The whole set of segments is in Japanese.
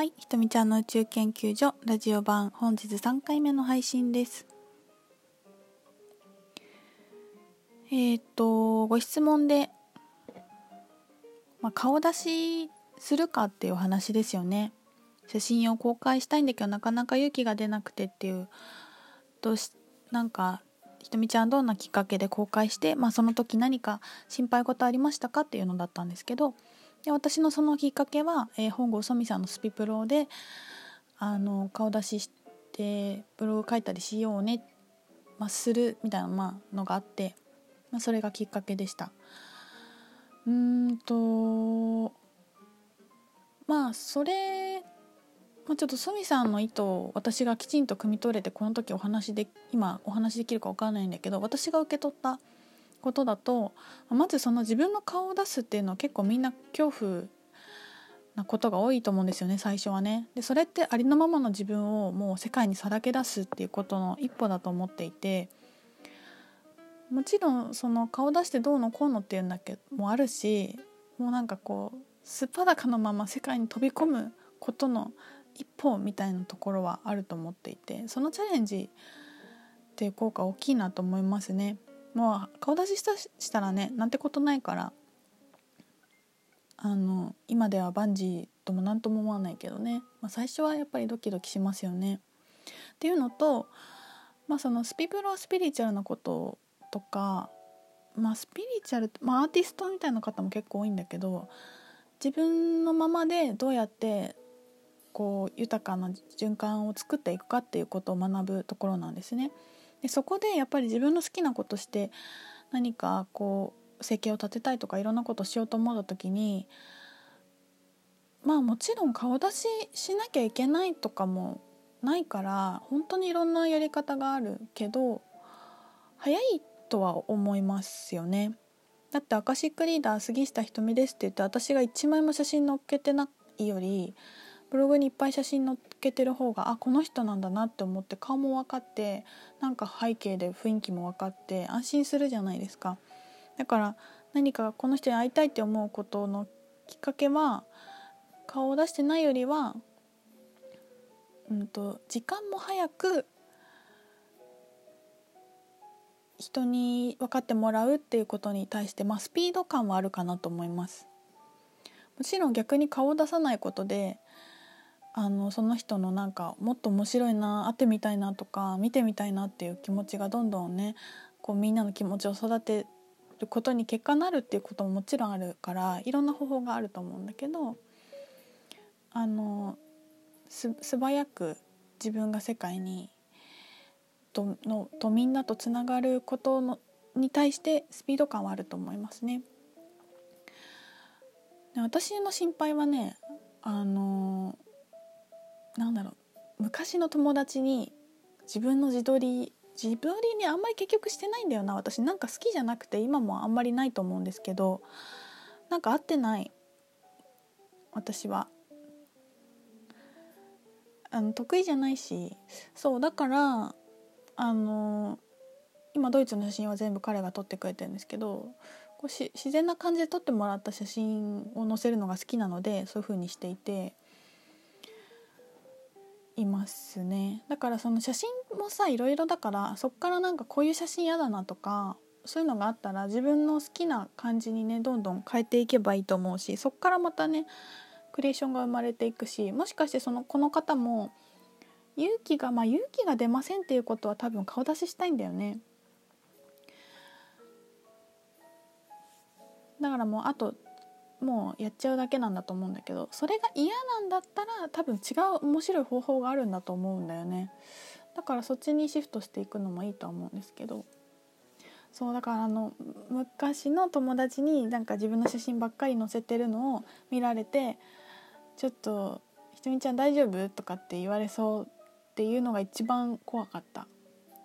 はい、ひとみちゃんの宇宙研究所ラジオ版本日3回目の配信です。えっ、とご質問で、まあ、顔出しするかっていうお話ですよね。写真を公開したいんだけどなかなか勇気が出なくてっていうどうしなんかひとみちゃんどんなきっかけで公開して、まあ、その時何か心配事ありましたかっていうのだったんですけどで私のそのきっかけは、えー、本郷そみさんのスピプロであの顔出ししてブログ書いたりしようね、まあ、するみたいな、まあ、のがあって、まあ、それがきっかけでした。うーんとまあそれ、まあ、ちょっとソミさんの意図を私がきちんと汲み取れてこの時お話で今お話できるか分からないんだけど私が受け取ったことだとまずその自分の顔を出すっていうのは結構みんな恐怖なことが多いと思うんですよね最初はね。でそれってありのままの自分をもう世界にさらけ出すっていうことの一歩だと思っていてもちろんその顔出してどうのこうのっていうんだけもあるしもうなんかこうすっぱだかのまま世界に飛び込むことの一歩みたいなところはあると思っていてそのチャレンジっていう効果大きいなと思いますね。もう顔出ししたしたらねなんてことないからあの今ではバンジーとも何とも思わないけどね、まあ、最初はやっぱりドキドキしますよね。っていうのと、まあ、そのスピプロスピリチュアルなこととか、まあ、スピリチュアル、まあ、アーティストみたいな方も結構多いんだけど自分のままでどうやってこう豊かな循環を作っていくかっていうことを学ぶところなんですね。でそこでやっぱり自分の好きなことして何かこう生計を立てたいとかいろんなことしようと思った時にまあもちろん顔出ししなきゃいけないとかもないから本当にいろんなやり方があるけど早いとは思いますよね。だってアカシックリーダー杉下ひとみですって言って私が1枚も写真載っけてないよりブログにいっぱい写真載っけてる方があこの人なんだなって思って顔も分かってなんか背景で雰囲気も分かって安心するじゃないですか。だから何かこの人に会いたいって思うことのきっかけは顔を出してないよりは、うんと、時間も早く人に分かってもらうっていうことに対して、まあ、スピード感はあるかなと思います。もちろん逆に顔を出さないことであのその人のなんかもっと面白いな会ってみたいなとか見てみたいなっていう気持ちがどんどんねこうみんなの気持ちを育てることに結果なるっていうことももちろんあるからいろんな方法があると思うんだけどあの素早く自分が世界にとのとみんなとつながることのに対してスピード感はあると思いますね。私の心配はねあのなんだろう。昔の友達に自分の自撮り自撮りにあんまり結局してないんだよな。私なんか好きじゃなくて今もあんまりないと思うんですけどなんか合ってない。私は。あの得意じゃないし。そうだからあの今ドイツの写真は全部彼が撮ってくれてるんですけどこうし自然な感じで撮ってもらった写真を載せるのが好きなのでそういう風にしていて。いますね。だからその写真もさいろいろだからそっからなんかこういう写真嫌だなとかそういうのがあったら自分の好きな感じにねどんどん変えていけばいいと思うしそっからまたねクリエーションが生まれていくしもしかしてそのこの方も勇気がまあ勇気が出ませんっていうことは多分顔出ししたいんだよね。だからもうあともうやっちゃうだけなんだと思うんだけどそれが嫌なんだったら多分違う面白い方法があるんだと思うんだよね。だからそっちにシフトしていくのもいいとは思うんですけど。そうだからあの昔の友達になんか自分の写真ばっかり載せてるのを見られてちょっと「ひとみちゃん大丈夫?」とかって言われそうっていうのが一番怖かった。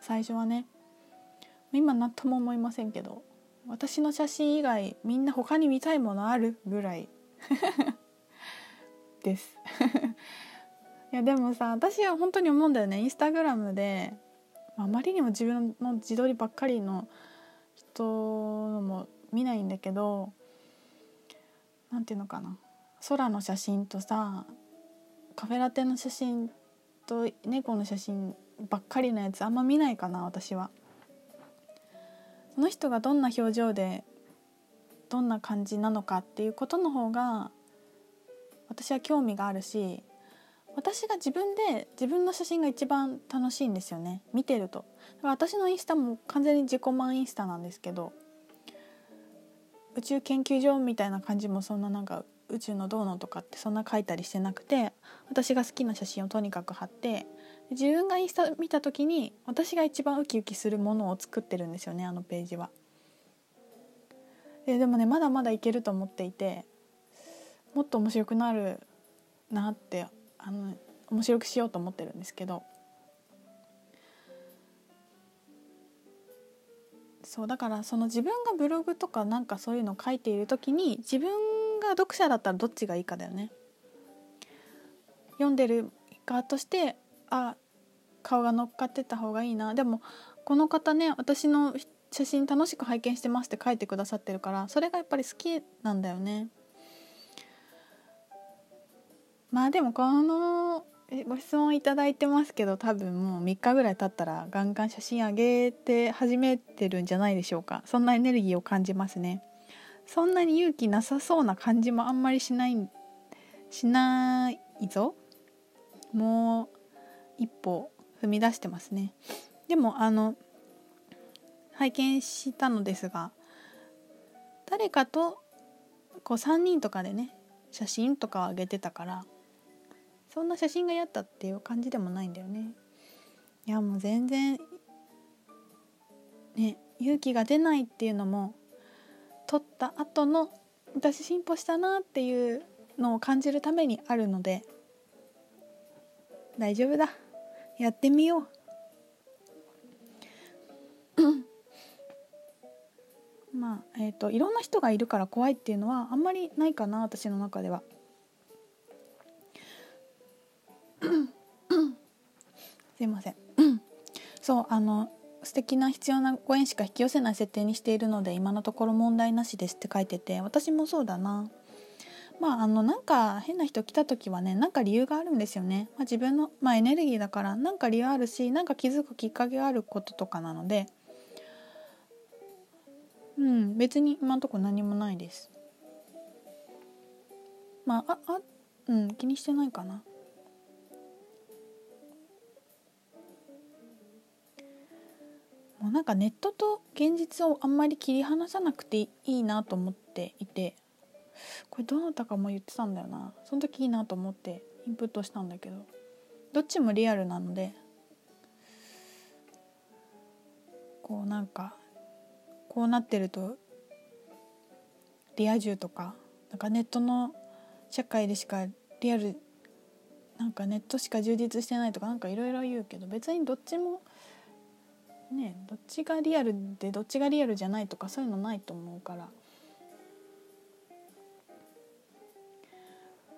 最初はね。今何とも思いませんけど。私の写真以外みんな他に見たいものあるぐらい。です。いやでもさ私は本当に思うんだよね。インスタグラムであまりにも自分の自撮りばっかりの人のも見ないんだけど何ていうのかな。空の写真とさカフェラテの写真と猫の写真ばっかりのやつあんま見ないかな私は。その人がどんな表情でどんな感じなのかっていうことの方が私は興味があるし私が自分で自分の写真が一番楽しいんですよね。見てると。だから私のインスタも完全に自己満インスタなんですけど宇宙研究所みたいな感じもそんななんか宇宙のどうのとかってそんな書いたりしてなくて私が好きな写真をとにかく貼って自分がインスタ見た時に私が一番ウキウキするものを作ってるんですよねあのページは。ででもねまだまだいけると思っていてもっと面白くなるなってあの面白くしようと思ってるんですけどそうだからその自分がブログとかなんかそういうのを書いている時に自分が読者だったらどっちがいいかだよね。読んでる側としてあ顔が乗っかってた方がいいな。でもこの方ね私の写真楽しく拝見してますって書いてくださってるからそれがやっぱり好きなんだよね。まあでもこのご質問いただいてますけど多分もう3日ぐらい経ったらガンガン写真上げて始めてるんじゃないでしょうか。そんなエネルギーを感じますね。そんなに勇気なさそうな感じもあんまりしないしないぞ。もう一歩踏み出してますね。でもあの拝見したのですが誰かとこう3人とかでね写真とかを上げてたからそんな写真がやったっていう感じでもないんだよね。いやもう全然ね勇気が出ないっていうのも撮った後の私進歩したなっていうのを感じるためにあるので大丈夫だ。やってみよう。まあえっ、ー、といろんな人がいるから怖いっていうのはあんまりないかな私の中では。すいません。そうあの素敵な必要なご縁しか引き寄せない設定にしているので今のところ問題なしですって書いてて私もそうだな。まああのなんか変な人来た時はねなんか理由があるんですよね、まあ、自分の、まあ、エネルギーだからなんか理由あるしなんか気づくきっかけがあることとかなので。うん別に今のとこ何もないです。まあああうん気にしてないかな。もうなんかネットと現実をあんまり切り離さなくていいなと思っていて。これどなたかも言ってたんだよな。その時いいなと思ってインプットしたんだけど。どっちもリアルなので。こうなんかこうなってるとリア充とかなんかネットの社会でしかリアルなんかネットしか充実してないとかなんかいろいろ言うけど別にどっちもねどっちがリアルでどっちがリアルじゃないとかそういうのないと思うから。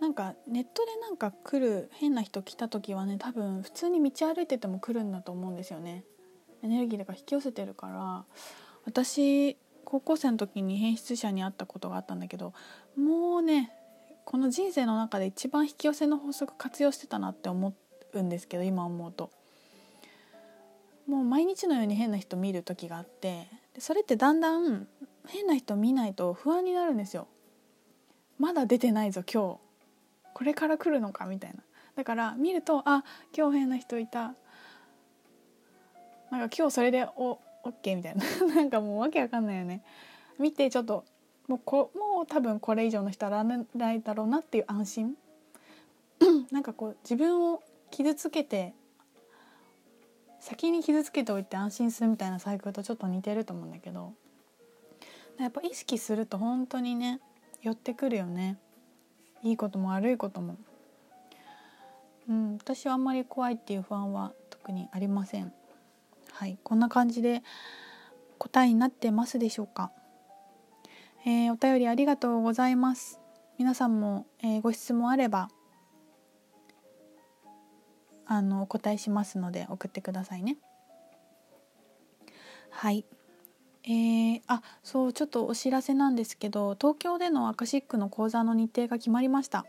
なんかネットでなんか来る変な人来た時はね多分普通に道歩いてても来るんだと思うんですよね。エネルギーだか引き寄せてるから。私高校生の時に変質者に会ったことがあったんだけどもうねこの人生の中で一番引き寄せの法則活用してたなって思うんですけど今思うと。もう毎日のように変な人見る時があってそれってだんだん変な人見ないと不安になるんですよ。まだ出てないぞ今日。これから来るのかみたいな。だから見るとあ今日変な人いた。なんか今日それでおオッケーみたいな。なんかもうわけわかんないよね。見てちょっともうこもう多分これ以上の人はないだろうなっていう安心。なんかこう自分を傷つけて先に傷つけておいて安心するみたいなサイクルとちょっと似てると思うんだけど。やっぱ意識すると本当にね寄ってくるよね。いいことも悪いことも。うん私はあんまり怖いっていう不安は特にありません。はいこんな感じで答えになってますでしょうか。えー、お便りありがとうございます。皆さんも、えー、ご質問あればあのお答えしますので送ってくださいね。はい。えー、あそうちょっとお知らせなんですけど東京でのアカシックの講座の日程が決まりました。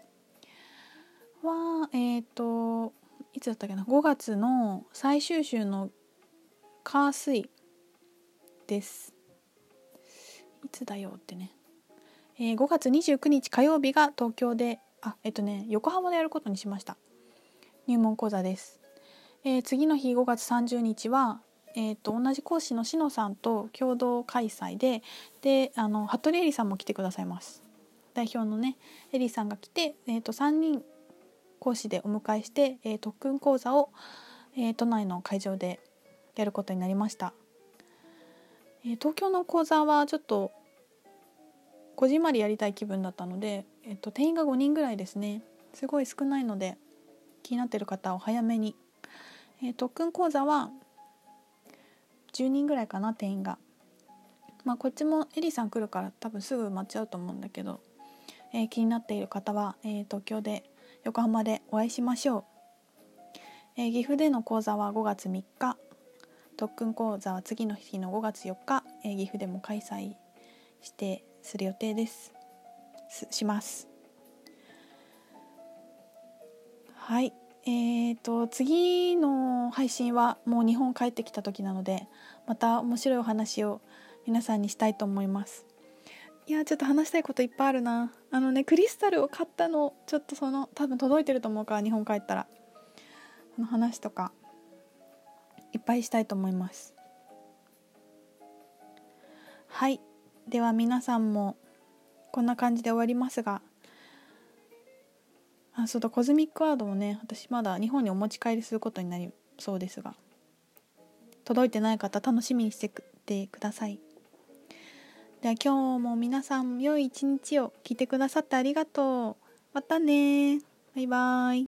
はえっ、ー、といつだったっけな？5月の最終週の火水です。いつだよってね、えー、5月29日火曜日が東京であえっ、ー、とね横浜でやることにしました。入門講座です、えー、次の日5月30日はえーと、同じ講師のしのさんと共同開催でであの服部恵里さんも来てくださいます。代表のねエリさんが来て、えーと、3人講師でお迎えして、えー、特訓講座を、えー、都内の会場でやることになりました、えー、東京の講座はちょっとこじんまりやりたい気分だったので、えーと、定員が5人ぐらいですね。すごい少ないので気になってる方は早めに、えー、特訓講座は10人ぐらいかな定員が。まあこっちもエリさん来るから多分すぐ埋まっちゃうと思うんだけどえー、気になっている方は、えー、東京で横浜でお会いしましょう、えー、岐阜での講座は5月3日。特訓講座は次の日の5月4日、え岐阜でも開催してする予定ですします。はい。えーと次の配信はもう日本帰ってきた時なのでまた面白いお話を皆さんにしたいと思います。いやちょっと話したいこといっぱいあるな。あのねクリスタルを買ったのちょっとその多分届いてると思うから日本帰ったら。その話とかいっぱいしたいと思います。はい。では皆さんもこんな感じで終わりますがあそうだコズミックワードもね私まだ日本にお持ち帰りすることになりそうですが届いてない方楽しみにしててくださいでは今日も皆さん良い一日を聞いてくださってありがとう。またねバイバイ。